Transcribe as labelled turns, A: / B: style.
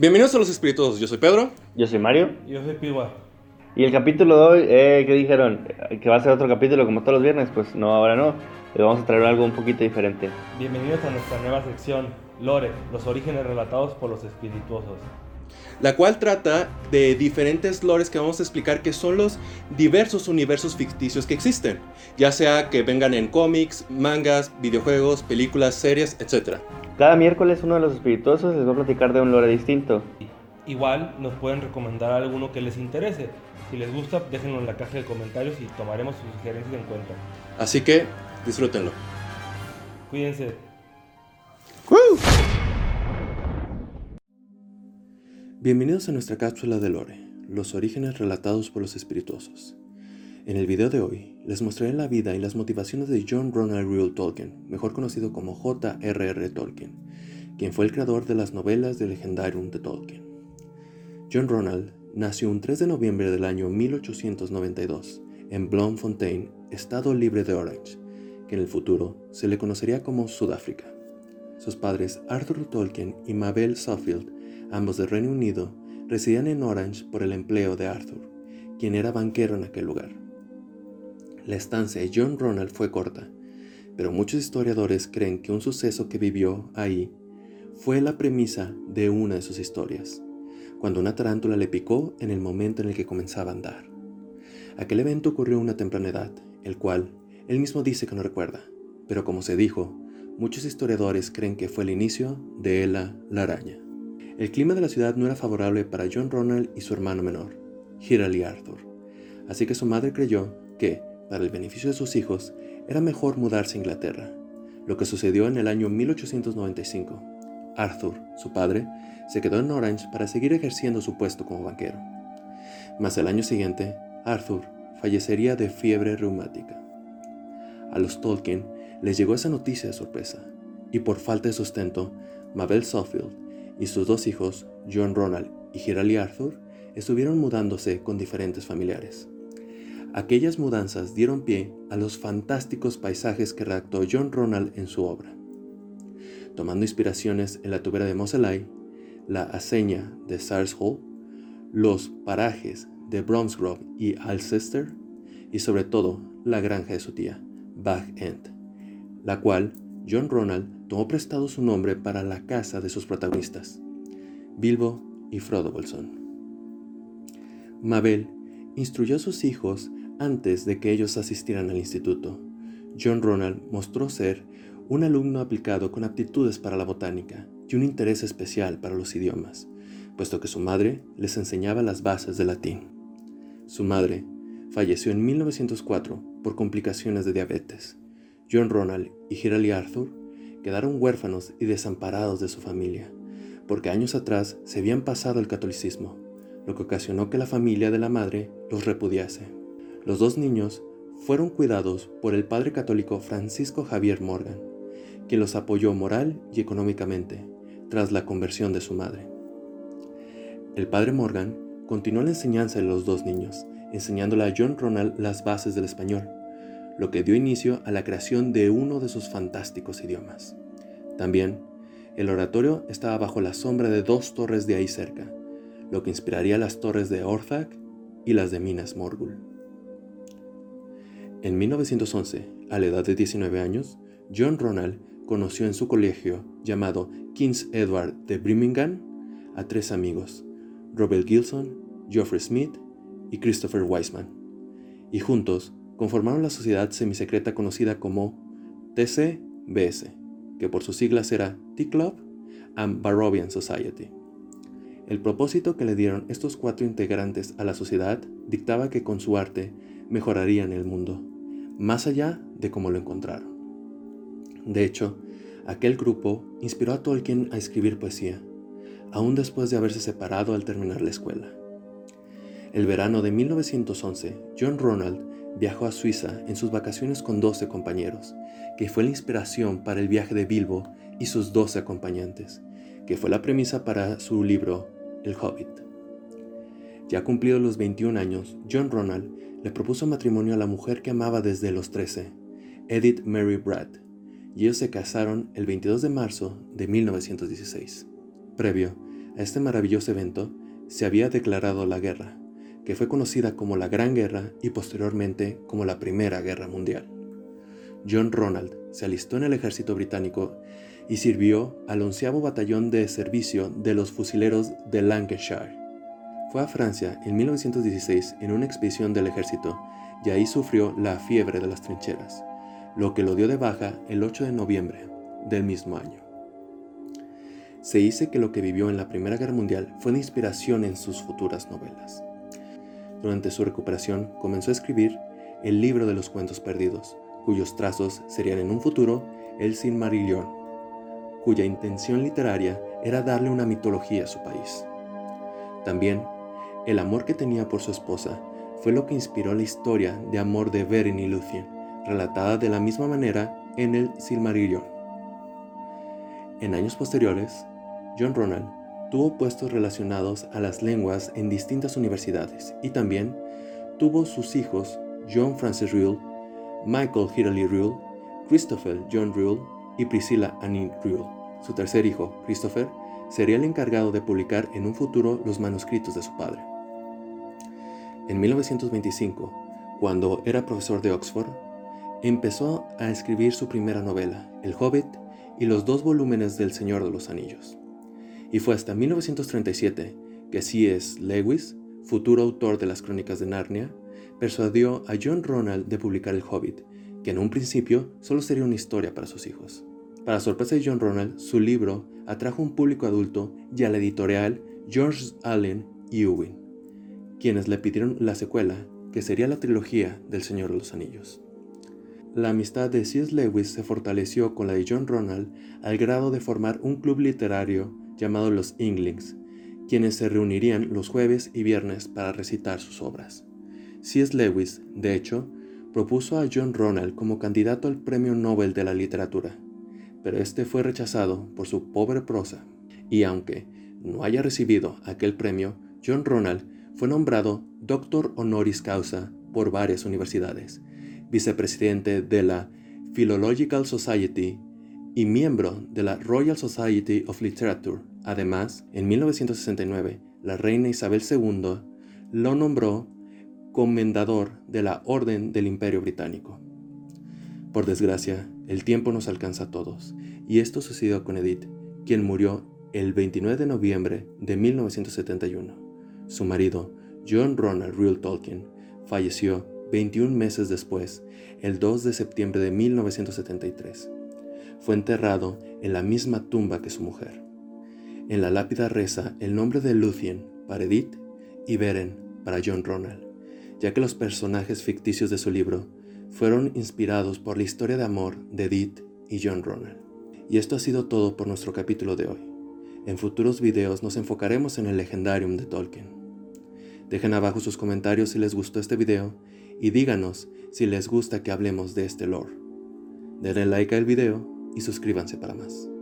A: Bienvenidos a los espíritus, yo soy Pedro.
B: Yo soy Mario.
C: Y yo soy Piwa.
B: Y el capítulo de hoy, eh, ¿qué dijeron? ¿Que va a ser otro capítulo como todos los viernes? Pues no, ahora no. Le vamos a traer algo un poquito diferente.
C: Bienvenidos a nuestra nueva sección, Lore, los orígenes relatados por los espirituosos.
A: La cual trata de diferentes lores que vamos a explicar que son los diversos universos ficticios que existen. Ya sea que vengan en cómics, mangas, videojuegos, películas, series, etc.
B: Cada miércoles uno de los espirituosos les va a platicar de un lore distinto.
C: Igual nos pueden recomendar alguno que les interese. Si les gusta, déjenlo en la caja de comentarios y tomaremos sus sugerencias en cuenta.
A: Así que disfrútenlo.
C: Cuídense.
A: Bienvenidos a nuestra cápsula de Lore, los orígenes relatados por los espirituosos. En el video de hoy les mostraré la vida y las motivaciones de John Ronald Reuel Tolkien, mejor conocido como J.R.R. Tolkien, quien fue el creador de las novelas de Legendarium de Tolkien. John Ronald nació un 3 de noviembre del año 1892 en Bloemfontein, estado libre de Orange, que en el futuro se le conocería como Sudáfrica. Sus padres Arthur Tolkien y Mabel Suffield ambos de Reino Unido, residían en Orange por el empleo de Arthur, quien era banquero en aquel lugar. La estancia de John Ronald fue corta, pero muchos historiadores creen que un suceso que vivió ahí fue la premisa de una de sus historias, cuando una tarántula le picó en el momento en el que comenzaba a andar. Aquel evento ocurrió a una temprana edad, el cual él mismo dice que no recuerda, pero como se dijo, muchos historiadores creen que fue el inicio de Ella la araña. El clima de la ciudad no era favorable para John Ronald y su hermano menor, Hirali Arthur, así que su madre creyó que, para el beneficio de sus hijos, era mejor mudarse a Inglaterra, lo que sucedió en el año 1895. Arthur, su padre, se quedó en Orange para seguir ejerciendo su puesto como banquero. Mas el año siguiente, Arthur fallecería de fiebre reumática. A los Tolkien les llegó esa noticia de sorpresa, y por falta de sustento, Mabel Suffield y sus dos hijos, John Ronald y Hirali Arthur, estuvieron mudándose con diferentes familiares. Aquellas mudanzas dieron pie a los fantásticos paisajes que redactó John Ronald en su obra. Tomando inspiraciones en la tubera de Moseley, la aceña de Sars Hall, los parajes de Bromsgrove y Alcester, y sobre todo la granja de su tía, Bag End, la cual John Ronald tomó prestado su nombre para la casa de sus protagonistas, Bilbo y Frodo Bolsón. Mabel instruyó a sus hijos antes de que ellos asistieran al instituto. John Ronald mostró ser un alumno aplicado con aptitudes para la botánica y un interés especial para los idiomas, puesto que su madre les enseñaba las bases del latín. Su madre falleció en 1904 por complicaciones de diabetes. John Ronald y Hirali Arthur quedaron huérfanos y desamparados de su familia, porque años atrás se habían pasado al catolicismo, lo que ocasionó que la familia de la madre los repudiase. Los dos niños fueron cuidados por el padre católico Francisco Javier Morgan, quien los apoyó moral y económicamente tras la conversión de su madre. El padre Morgan continuó la enseñanza de los dos niños, enseñándole a John Ronald las bases del español, lo que dio inicio a la creación de uno de sus fantásticos idiomas. También, el oratorio estaba bajo la sombra de dos torres de ahí cerca, lo que inspiraría las torres de Orthac y las de Minas Morgul. En 1911, a la edad de 19 años, John Ronald conoció en su colegio, llamado King's Edward de Birmingham, a tres amigos, Robert Gilson, Geoffrey Smith y Christopher Wiseman, y juntos conformaron la sociedad semisecreta conocida como TCBS, que por sus siglas era T-Club and Barrovian Society. El propósito que le dieron estos cuatro integrantes a la sociedad dictaba que con su arte mejorarían el mundo, más allá de cómo lo encontraron. De hecho, aquel grupo inspiró a Tolkien a escribir poesía, aún después de haberse separado al terminar la escuela. El verano de 1911, John Ronald viajó a Suiza en sus vacaciones con 12 compañeros, que fue la inspiración para el viaje de Bilbo y sus 12 acompañantes, que fue la premisa para su libro El Hobbit. Ya cumplidos los 21 años, John Ronald le propuso matrimonio a la mujer que amaba desde los 13, Edith Mary Brad, y ellos se casaron el 22 de marzo de 1916. Previo a este maravilloso evento se había declarado la guerra, que fue conocida como la Gran Guerra y posteriormente como la Primera Guerra Mundial. John Ronald se alistó en el ejército británico y sirvió al onceavo batallón de servicio de los fusileros de Lancashire. Fue a Francia en 1916 en una expedición del ejército y ahí sufrió la fiebre de las trincheras, lo que lo dio de baja el 8 de noviembre del mismo año. Se dice que lo que vivió en la Primera Guerra Mundial fue una inspiración en sus futuras novelas. Durante su recuperación comenzó a escribir el libro de los cuentos perdidos, cuyos trazos serían en un futuro el Silmarillion, cuya intención literaria era darle una mitología a su país. También, el amor que tenía por su esposa fue lo que inspiró la historia de amor de Beren y Lúthien, relatada de la misma manera en el Silmarillion. En años posteriores, John Ronald tuvo puestos relacionados a las lenguas en distintas universidades y también tuvo sus hijos John Francis Rule, Michael Hirley Rule, Christopher John Rule y Priscilla Annie Rule. Su tercer hijo, Christopher, sería el encargado de publicar en un futuro los manuscritos de su padre. En 1925, cuando era profesor de Oxford, empezó a escribir su primera novela, El Hobbit, y los dos volúmenes del Señor de los Anillos y fue hasta 1937 que C.S. Lewis, futuro autor de las Crónicas de Narnia, persuadió a John Ronald de publicar El Hobbit, que en un principio solo sería una historia para sus hijos. Para sorpresa de John Ronald, su libro atrajo un público adulto y a la editorial George Allen y Ewing, quienes le pidieron la secuela, que sería la trilogía del Señor de los Anillos. La amistad de C.S. Lewis se fortaleció con la de John Ronald al grado de formar un club literario llamados los Inglings, quienes se reunirían los jueves y viernes para recitar sus obras. C.S. Lewis, de hecho, propuso a John Ronald como candidato al Premio Nobel de la Literatura, pero este fue rechazado por su pobre prosa, y aunque no haya recibido aquel premio, John Ronald fue nombrado Doctor Honoris Causa por varias universidades, vicepresidente de la Philological Society y miembro de la Royal Society of Literature. Además, en 1969, la reina Isabel II lo nombró comendador de la Orden del Imperio Británico. Por desgracia, el tiempo nos alcanza a todos, y esto sucedió con Edith, quien murió el 29 de noviembre de 1971. Su marido, John Ronald Reuel Tolkien, falleció 21 meses después, el 2 de septiembre de 1973 fue enterrado en la misma tumba que su mujer. En la lápida reza el nombre de Luthien para Edith y Beren para John Ronald, ya que los personajes ficticios de su libro fueron inspirados por la historia de amor de Edith y John Ronald. Y esto ha sido todo por nuestro capítulo de hoy. En futuros videos nos enfocaremos en el legendarium de Tolkien. Dejen abajo sus comentarios si les gustó este video y díganos si les gusta que hablemos de este lore. Denle like al video y suscríbanse para más.